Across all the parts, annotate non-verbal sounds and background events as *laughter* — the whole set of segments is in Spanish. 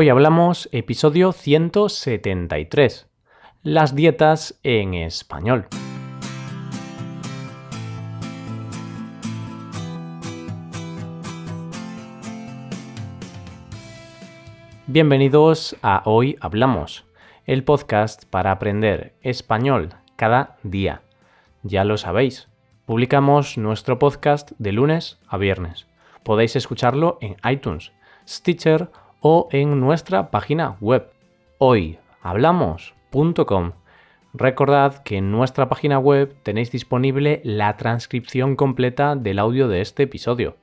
Hoy hablamos episodio 173, las dietas en español. Bienvenidos a Hoy Hablamos, el podcast para aprender español cada día. Ya lo sabéis, publicamos nuestro podcast de lunes a viernes. Podéis escucharlo en iTunes, Stitcher o en nuestra página web hoyhablamos.com. Recordad que en nuestra página web tenéis disponible la transcripción completa del audio de este episodio.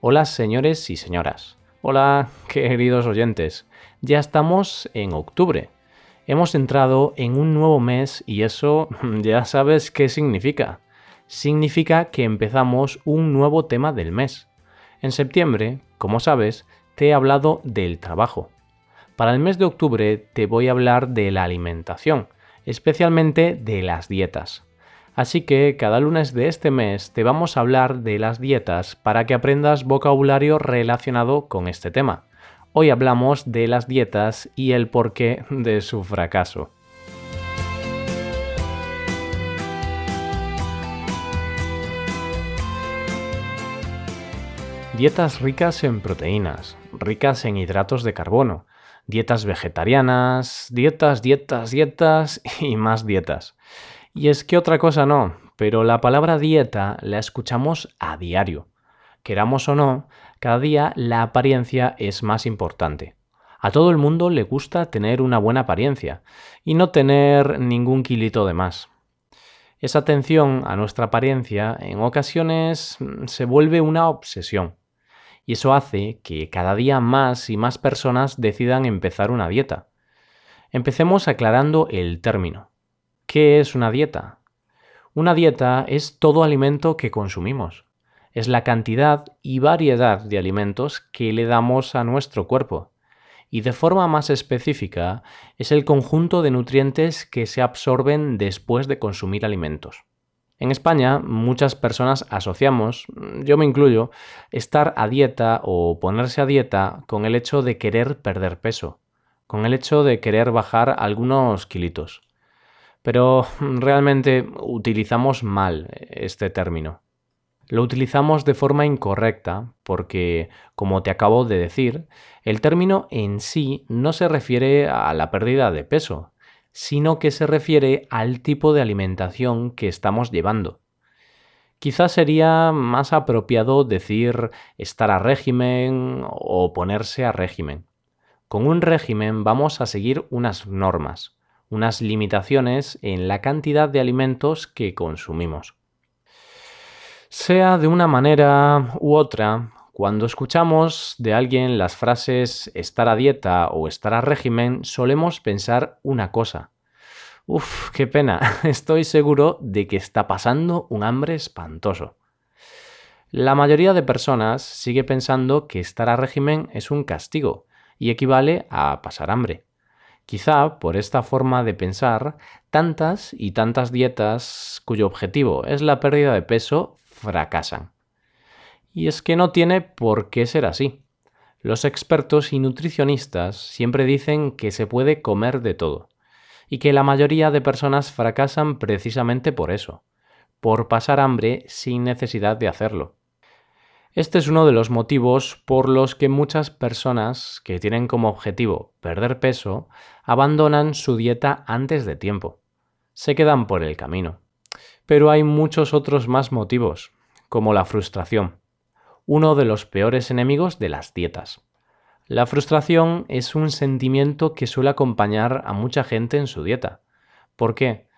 Hola señores y señoras. Hola *laughs* queridos oyentes. Ya estamos en octubre. Hemos entrado en un nuevo mes y eso *laughs* ya sabes qué significa significa que empezamos un nuevo tema del mes. En septiembre, como sabes, te he hablado del trabajo. Para el mes de octubre te voy a hablar de la alimentación, especialmente de las dietas. Así que cada lunes de este mes te vamos a hablar de las dietas para que aprendas vocabulario relacionado con este tema. Hoy hablamos de las dietas y el porqué de su fracaso. Dietas ricas en proteínas, ricas en hidratos de carbono, dietas vegetarianas, dietas, dietas, dietas y más dietas. Y es que otra cosa no, pero la palabra dieta la escuchamos a diario. Queramos o no, cada día la apariencia es más importante. A todo el mundo le gusta tener una buena apariencia y no tener ningún kilito de más. Esa atención a nuestra apariencia en ocasiones se vuelve una obsesión y eso hace que cada día más y más personas decidan empezar una dieta. Empecemos aclarando el término. ¿Qué es una dieta? Una dieta es todo alimento que consumimos. Es la cantidad y variedad de alimentos que le damos a nuestro cuerpo. Y de forma más específica, es el conjunto de nutrientes que se absorben después de consumir alimentos. En España muchas personas asociamos, yo me incluyo, estar a dieta o ponerse a dieta con el hecho de querer perder peso, con el hecho de querer bajar algunos kilitos. Pero *laughs* realmente utilizamos mal este término. Lo utilizamos de forma incorrecta porque, como te acabo de decir, el término en sí no se refiere a la pérdida de peso, sino que se refiere al tipo de alimentación que estamos llevando. Quizás sería más apropiado decir estar a régimen o ponerse a régimen. Con un régimen vamos a seguir unas normas, unas limitaciones en la cantidad de alimentos que consumimos. Sea de una manera u otra, cuando escuchamos de alguien las frases estar a dieta o estar a régimen, solemos pensar una cosa. Uf, qué pena, *laughs* estoy seguro de que está pasando un hambre espantoso. La mayoría de personas sigue pensando que estar a régimen es un castigo y equivale a pasar hambre. Quizá por esta forma de pensar, tantas y tantas dietas cuyo objetivo es la pérdida de peso fracasan. Y es que no tiene por qué ser así. Los expertos y nutricionistas siempre dicen que se puede comer de todo, y que la mayoría de personas fracasan precisamente por eso, por pasar hambre sin necesidad de hacerlo. Este es uno de los motivos por los que muchas personas que tienen como objetivo perder peso abandonan su dieta antes de tiempo. Se quedan por el camino. Pero hay muchos otros más motivos, como la frustración uno de los peores enemigos de las dietas. La frustración es un sentimiento que suele acompañar a mucha gente en su dieta. ¿Por qué?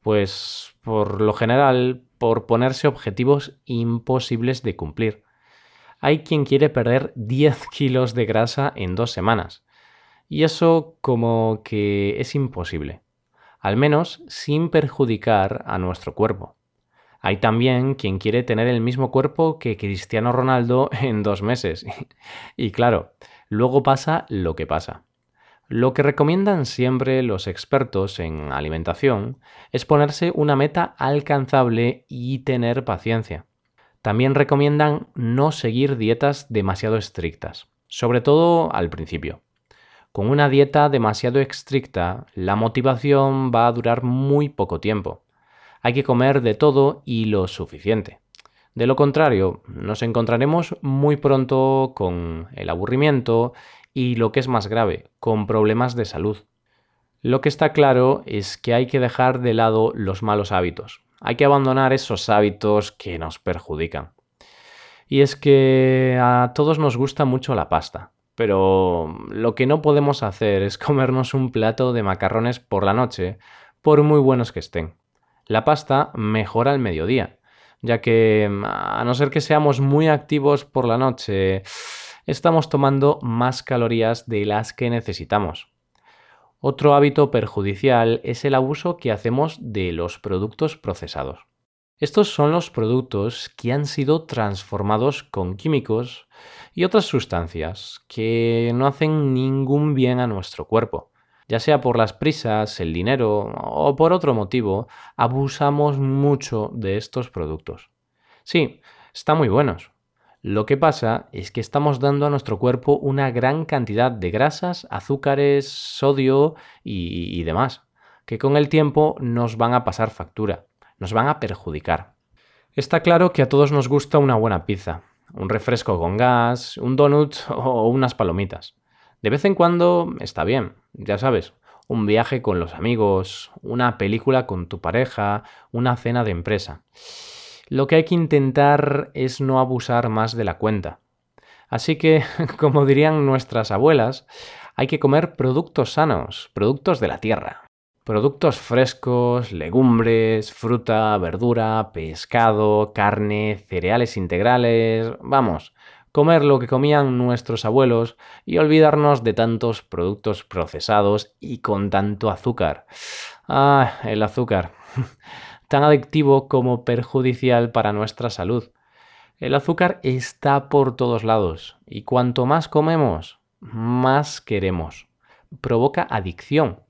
Pues por lo general por ponerse objetivos imposibles de cumplir. Hay quien quiere perder 10 *laughs* kilos de grasa en dos semanas. Y eso como que es imposible. Al menos sin perjudicar a nuestro cuerpo. Hay también quien quiere tener el mismo cuerpo que Cristiano Ronaldo *laughs* en dos meses. y claro, luego pasa lo que pasa. Lo que recomiendan siempre los expertos en alimentación es ponerse una meta alcanzable y tener paciencia. También recomiendan no seguir dietas demasiado estrictas, sobre todo al principio. Con una dieta demasiado estricta, la motivación va a durar muy poco tiempo. Hay que comer de todo y lo suficiente. De lo contrario, nos encontraremos muy pronto con el aburrimiento y, lo que es más grave, con problemas de salud. Lo que está claro es que hay que dejar de lado los malos hábitos. Hay que abandonar esos hábitos que nos perjudican. Y es que a todos nos gusta mucho la pasta. Pero lo que no podemos hacer es comernos un plato de macarrones por la noche, por muy buenos que estén. La pasta mejora al mediodía, ya que a no ser que seamos muy activos por la noche, estamos tomando más calorías de las que necesitamos. Otro hábito perjudicial es el abuso que hacemos de los productos procesados. Estos son los productos que han sido transformados con químicos y otras sustancias que no hacen ningún bien a nuestro cuerpo. Ya sea por las prisas, el dinero o por otro motivo, abusamos mucho de estos productos. Sí, están muy buenos. Lo que pasa es que estamos dando a nuestro cuerpo una gran cantidad de grasas, azúcares, sodio y, y demás, que con el tiempo nos van a pasar factura nos van a perjudicar. Está claro que a todos nos gusta una buena pizza, un refresco con gas, un donut *laughs* o unas palomitas. De vez en cuando está bien, ya sabes, un viaje con los amigos, una película con tu pareja, una cena de empresa. Lo que hay que intentar es no abusar más de la cuenta. Así que, *laughs* como dirían nuestras abuelas, hay que comer productos sanos, productos de la tierra. Productos frescos, legumbres, fruta, verdura, pescado, carne, cereales integrales, vamos, comer lo que comían nuestros abuelos y olvidarnos de tantos productos procesados y con tanto azúcar. Ah, el azúcar, *laughs* tan adictivo como perjudicial para nuestra salud. El azúcar está por todos lados y cuanto más comemos, más queremos. Provoca adicción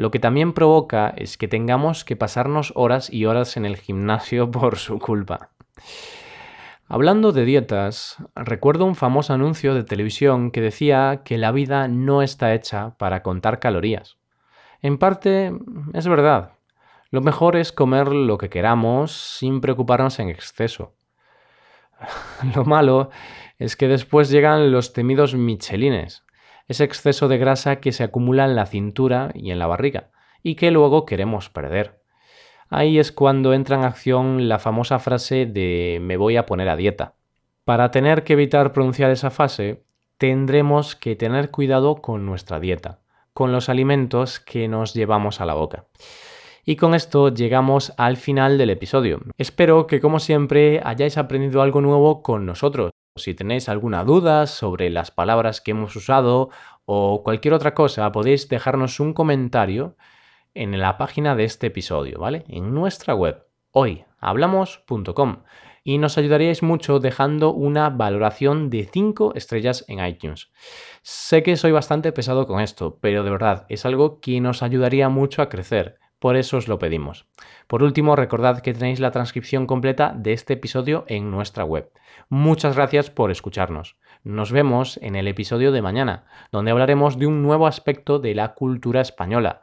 lo que también provoca es que tengamos que pasarnos horas y horas en el gimnasio *laughs* por su culpa. Hablando de dietas, recuerdo un famoso anuncio de televisión que decía que la vida no está hecha para contar calorías. En parte, es verdad. Lo mejor es comer lo que queramos sin preocuparnos en exceso. *laughs* Lo malo es que después llegan los temidos michelines, ese exceso de grasa que se acumula en la cintura y en la barriga y que luego queremos perder. Ahí es cuando entra en acción la famosa frase de me voy a poner a dieta. Para tener que evitar pronunciar esa fase, tendremos que tener cuidado con nuestra dieta, con los alimentos que nos llevamos a la boca. Y con esto llegamos al final del episodio. Espero que como siempre hayáis aprendido algo nuevo con nosotros. Si tenéis alguna duda sobre las palabras que hemos usado o cualquier otra cosa, podéis dejarnos un comentario en la página de este episodio, ¿vale? En nuestra web, hoyhablamos.com. Y nos ayudaríais mucho dejando una valoración de 5 estrellas en iTunes. Sé que soy bastante pesado con esto, pero de verdad es algo que nos ayudaría mucho a crecer. Por eso os lo pedimos. Por último, recordad que tenéis la transcripción completa de este episodio en nuestra web. Muchas gracias por escucharnos. Nos vemos en el episodio de mañana, donde hablaremos de un nuevo aspecto de la cultura española.